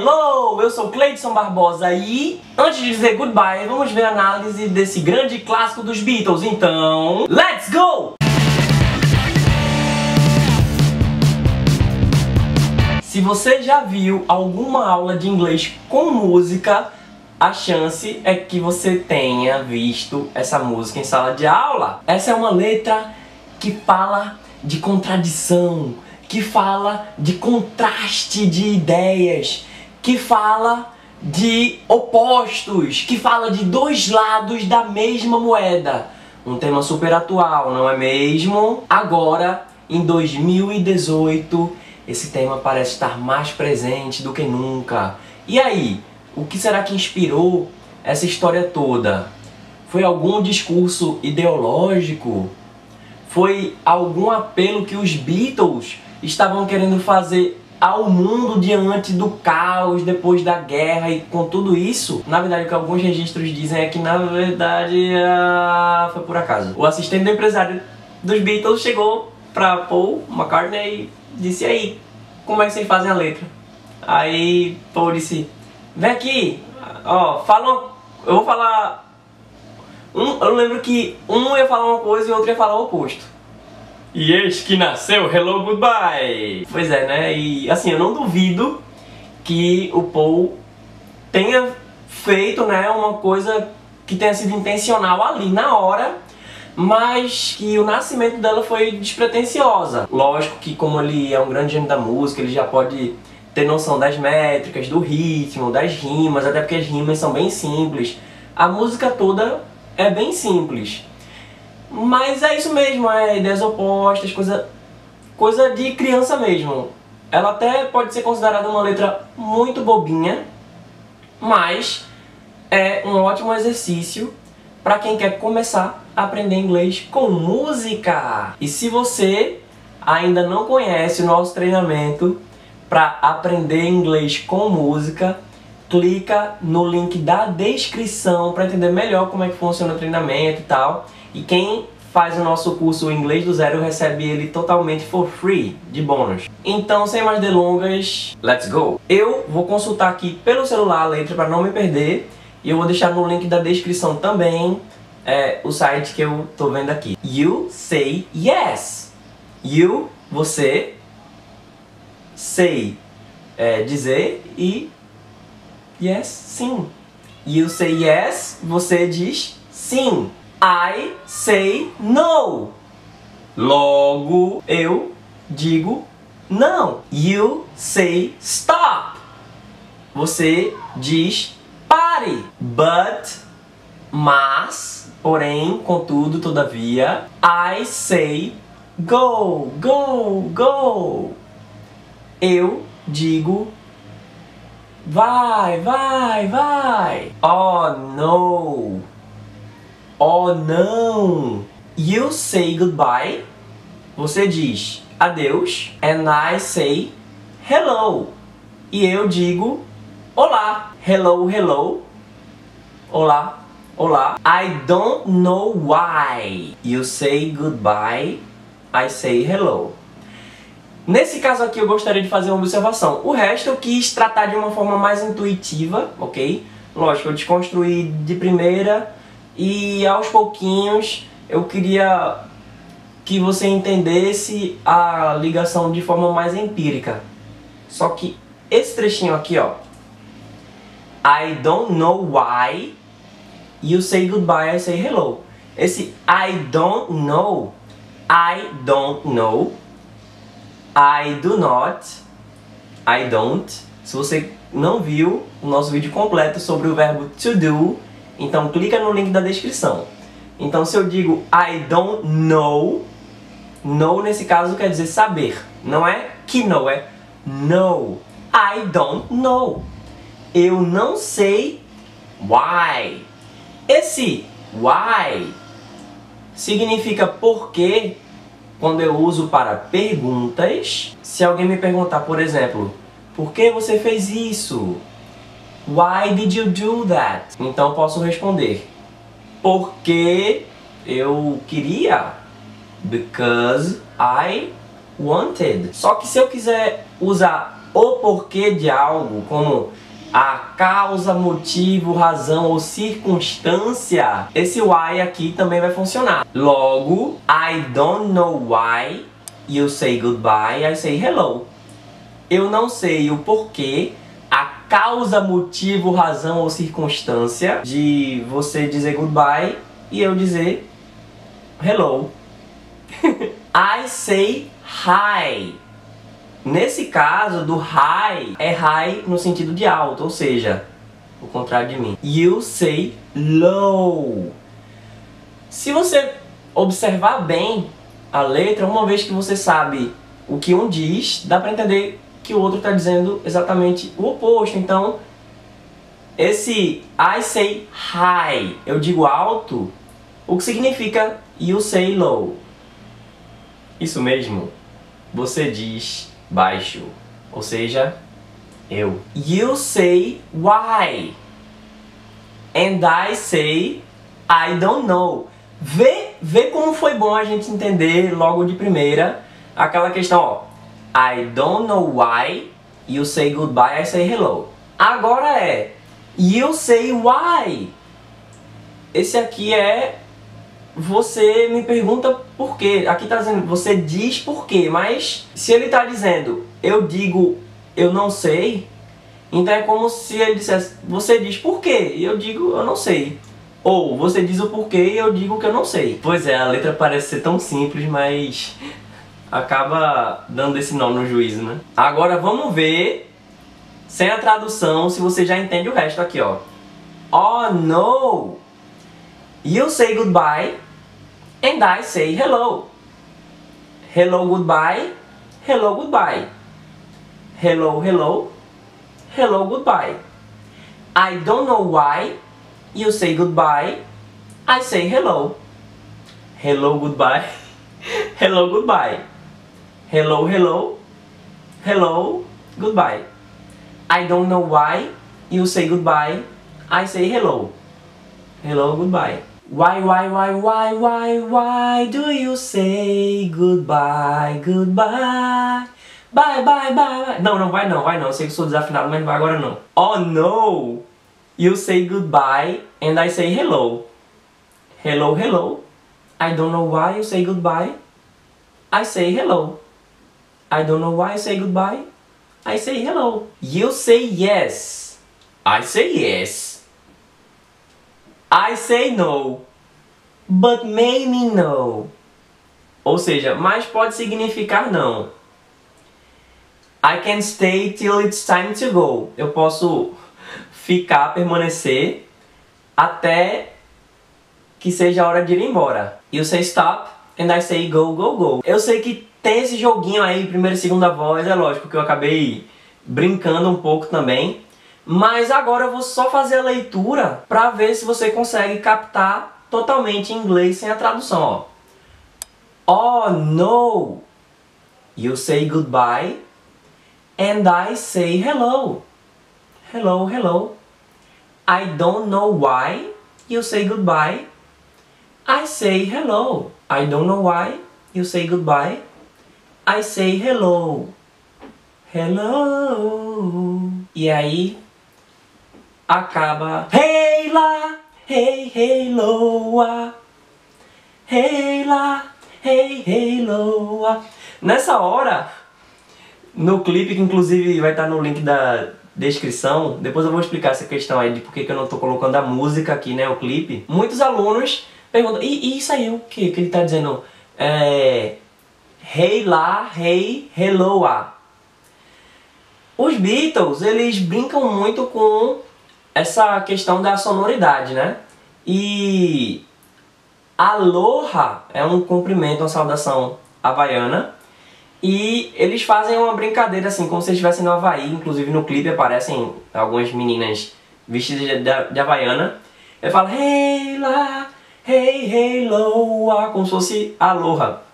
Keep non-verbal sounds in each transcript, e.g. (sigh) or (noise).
Hello, eu sou Cleidson Barbosa e antes de dizer goodbye, vamos ver a análise desse grande clássico dos Beatles. Então, let's go! Se você já viu alguma aula de inglês com música, a chance é que você tenha visto essa música em sala de aula. Essa é uma letra que fala de contradição, que fala de contraste de ideias, que fala de opostos, que fala de dois lados da mesma moeda. Um tema super atual, não é mesmo? Agora, em 2018, esse tema parece estar mais presente do que nunca. E aí, o que será que inspirou essa história toda? Foi algum discurso ideológico? Foi algum apelo que os Beatles estavam querendo fazer ao mundo diante do caos depois da guerra e com tudo isso, na verdade o que alguns registros dizem é que na verdade uh, foi por acaso. O assistente do empresário dos Beatles chegou pra Paul McCartney e disse aí, como é que vocês fazem a letra? Aí Paul disse, vem aqui, ó, fala, eu vou falar um, eu lembro que um ia falar uma coisa e o outro ia falar o oposto. E eis que nasceu Hello Goodbye! Pois é, né? E assim, eu não duvido que o Paul tenha feito né, uma coisa que tenha sido intencional ali na hora, mas que o nascimento dela foi despretensiosa. Lógico que como ele é um grande gênio da música, ele já pode ter noção das métricas, do ritmo, das rimas, até porque as rimas são bem simples. A música toda é bem simples. Mas é isso mesmo, é ideias opostas, coisa, coisa de criança mesmo. Ela até pode ser considerada uma letra muito bobinha, mas é um ótimo exercício para quem quer começar a aprender inglês com música. E se você ainda não conhece o nosso treinamento para aprender inglês com música, clica no link da descrição para entender melhor como é que funciona o treinamento e tal. E quem faz o nosso curso Inglês do Zero recebe ele totalmente for free, de bônus. Então, sem mais delongas, let's go! Eu vou consultar aqui pelo celular a letra para não me perder e eu vou deixar no link da descrição também é, o site que eu tô vendo aqui. You say yes. You, você, say, é, dizer e yes, sim. You say yes, você diz sim. I say no. Logo eu digo não. You say stop. Você diz pare. But, mas, porém, contudo, todavia, I say go, go, go. Eu digo vai, vai, vai. Oh no. Oh não! You say goodbye. Você diz adeus. And I say hello. E eu digo olá. Hello, hello. Olá, olá. I don't know why. You say goodbye. I say hello. Nesse caso aqui eu gostaria de fazer uma observação. O resto eu quis tratar de uma forma mais intuitiva, ok? Lógico, eu desconstruí de primeira e aos pouquinhos eu queria que você entendesse a ligação de forma mais empírica. Só que esse trechinho aqui, ó. I don't know why you say goodbye, I say hello. Esse I don't know, I don't know, I do not, I don't. Se você não viu o nosso vídeo completo sobre o verbo to do, então clica no link da descrição. Então se eu digo I don't know, know nesse caso quer dizer saber. Não é que know, é know. I don't know. Eu não sei why. Esse why significa porque quando eu uso para perguntas. Se alguém me perguntar, por exemplo, por que você fez isso? Why did you do that? Então posso responder porque eu queria because I wanted. Só que se eu quiser usar o porquê de algo, como a causa, motivo, razão ou circunstância, esse why aqui também vai funcionar. Logo, I don't know why you say goodbye, I say hello. Eu não sei o porquê, causa, motivo, razão ou circunstância de você dizer goodbye e eu dizer hello. (laughs) I say hi. Nesse caso, do high, é high no sentido de alto, ou seja, o contrário de mim. You say low. Se você observar bem a letra, uma vez que você sabe o que um diz, dá para entender que o outro está dizendo exatamente o oposto. Então, esse I say high, eu digo alto, o que significa you say low. Isso mesmo, você diz baixo, ou seja, eu. You say why. And I say I don't know. Vê, vê como foi bom a gente entender logo de primeira aquela questão, ó. I don't know why. You say goodbye, I say hello. Agora é You say why. Esse aqui é você me pergunta por quê. Aqui está dizendo, você diz por quê, mas se ele está dizendo, eu digo, eu não sei, então é como se ele dissesse, você diz por quê, e eu digo, eu não sei. Ou você diz o porquê e eu digo que eu não sei. Pois é, a letra parece ser tão simples, mas acaba dando esse nó no juízo, né? Agora vamos ver, sem a tradução, se você já entende o resto aqui, ó. Oh no! You say goodbye and I say hello. Hello, goodbye. Hello, goodbye. Hello, hello. Hello, goodbye. I don't know why you say goodbye. I say hello. Hello, goodbye. (laughs) hello, goodbye. Hello, hello. Hello, goodbye. I don't know why you say goodbye. I say hello. Hello, goodbye. Why, why, why, why, why, why do you say goodbye, goodbye? Bye, bye, bye, bye. Não, não vai não, vai não. Eu sei que sou desafinado, mas não vai agora não. Oh no! You say goodbye and I say hello. Hello, hello. I don't know why you say goodbye. I say hello. I don't know why you say goodbye. I say hello. You say yes. I say yes. I say no, but maybe no. Ou seja, mas pode significar não. I can stay till it's time to go. Eu posso ficar, permanecer até que seja a hora de ir embora. You say stop and I say go, go, go. Eu sei que tem esse joguinho aí, primeira e segunda voz, é lógico que eu acabei brincando um pouco também. Mas agora eu vou só fazer a leitura para ver se você consegue captar totalmente em inglês sem a tradução. Ó. Oh no! You say goodbye and I say hello. Hello, hello. I don't know why you say goodbye. I say hello. I don't know why you say goodbye. I say hello. Hello. E aí acaba Hey lá, hey, hey, loa Hey lá, hey, hey, loa Nessa hora, no clipe, que inclusive vai estar no link da descrição, depois eu vou explicar essa questão aí de por que eu não estou colocando a música aqui, né, o clipe. Muitos alunos perguntam, e, e isso aí o que que ele está dizendo? É, hey lá, hey, helloa. Os Beatles, eles brincam muito com essa questão da sonoridade, né? E aloha é um cumprimento, uma saudação havaiana. E eles fazem uma brincadeira assim, como se estivessem no Havaí, inclusive no clipe aparecem algumas meninas vestidas de, de, de havaiana. Ele fala hey lá, hey, hey, loa, como se fosse aloha.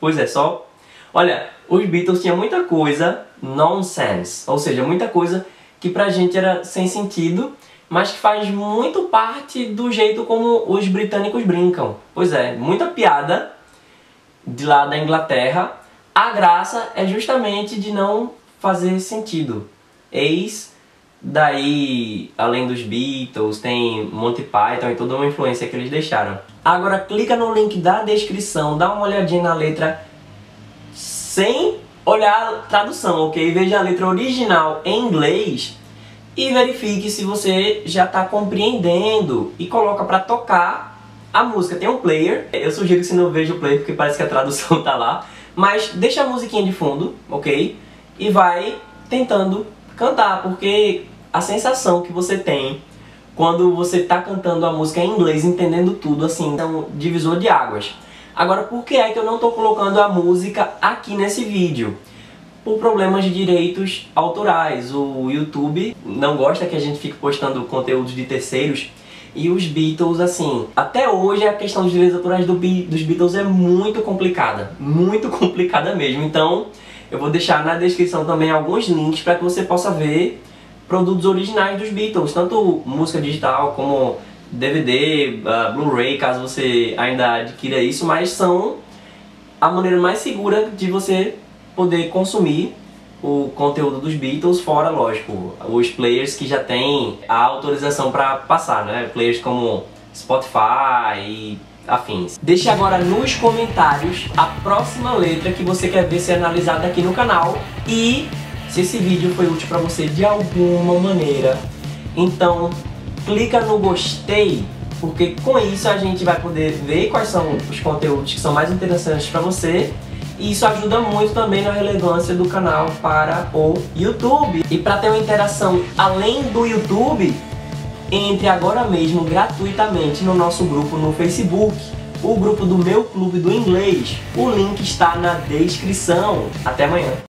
Pois é, só. Olha, os Beatles tinham muita coisa nonsense, ou seja, muita coisa que pra gente era sem sentido, mas que faz muito parte do jeito como os britânicos brincam. Pois é, muita piada de lá da Inglaterra. A graça é justamente de não fazer sentido. Eis daí, além dos Beatles, tem Monty Python e toda uma influência que eles deixaram. Agora clica no link da descrição, dá uma olhadinha na letra sem olhar a tradução, ok? Veja a letra original em inglês e verifique se você já está compreendendo e coloca para tocar a música. Tem um player, eu sugiro que você não veja o player porque parece que a tradução (laughs) tá lá, mas deixa a musiquinha de fundo, ok? E vai tentando cantar, porque a sensação que você tem quando você está cantando a música em inglês, entendendo tudo, assim, é um divisor de águas. Agora, por que é que eu não estou colocando a música aqui nesse vídeo? Por problemas de direitos autorais. O YouTube não gosta que a gente fique postando conteúdos de terceiros e os Beatles, assim, até hoje a questão dos direitos autorais do, dos Beatles é muito complicada, muito (laughs) complicada mesmo. Então, eu vou deixar na descrição também alguns links para que você possa ver produtos originais dos Beatles, tanto música digital como DVD, ah, Blu-ray, caso você ainda adquira isso, mas são a maneira mais segura de você poder consumir o conteúdo dos Beatles, fora, lógico, os players que já têm a autorização para passar, né? Players como Spotify e afins. Deixe agora nos comentários a próxima letra que você quer ver ser analisada aqui no canal e se esse vídeo foi útil para você de alguma maneira, então clica no gostei, porque com isso a gente vai poder ver quais são os conteúdos que são mais interessantes para você e isso ajuda muito também na relevância do canal para o YouTube. E para ter uma interação além do YouTube, entre agora mesmo gratuitamente no nosso grupo no Facebook, o grupo do meu clube do inglês. O link está na descrição. Até amanhã.